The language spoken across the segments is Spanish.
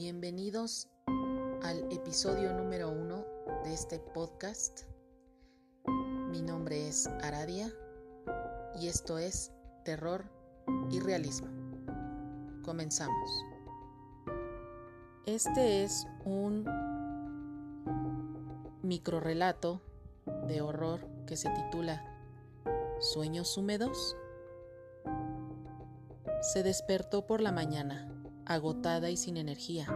Bienvenidos al episodio número uno de este podcast. Mi nombre es Aradia y esto es Terror y Realismo. Comenzamos. Este es un microrelato de horror que se titula Sueños húmedos. Se despertó por la mañana agotada y sin energía.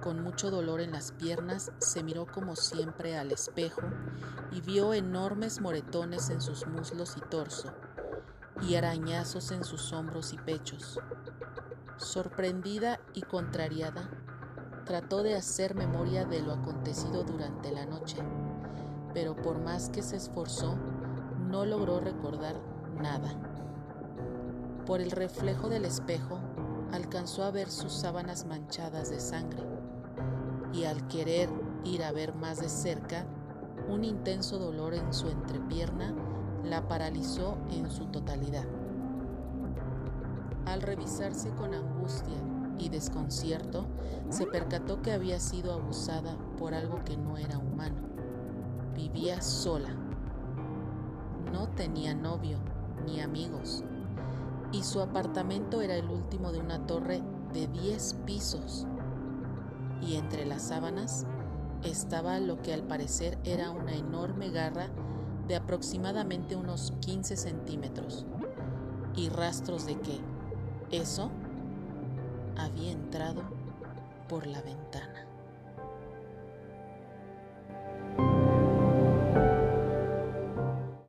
Con mucho dolor en las piernas, se miró como siempre al espejo y vio enormes moretones en sus muslos y torso, y arañazos en sus hombros y pechos. Sorprendida y contrariada, trató de hacer memoria de lo acontecido durante la noche, pero por más que se esforzó, no logró recordar nada. Por el reflejo del espejo, alcanzó a ver sus sábanas manchadas de sangre y al querer ir a ver más de cerca, un intenso dolor en su entrepierna la paralizó en su totalidad. Al revisarse con angustia y desconcierto, se percató que había sido abusada por algo que no era humano. Vivía sola. No tenía novio ni amigos y su apartamento era el último de una torre de 10 pisos. Y entre las sábanas estaba lo que al parecer era una enorme garra de aproximadamente unos 15 centímetros y rastros de que eso había entrado por la ventana.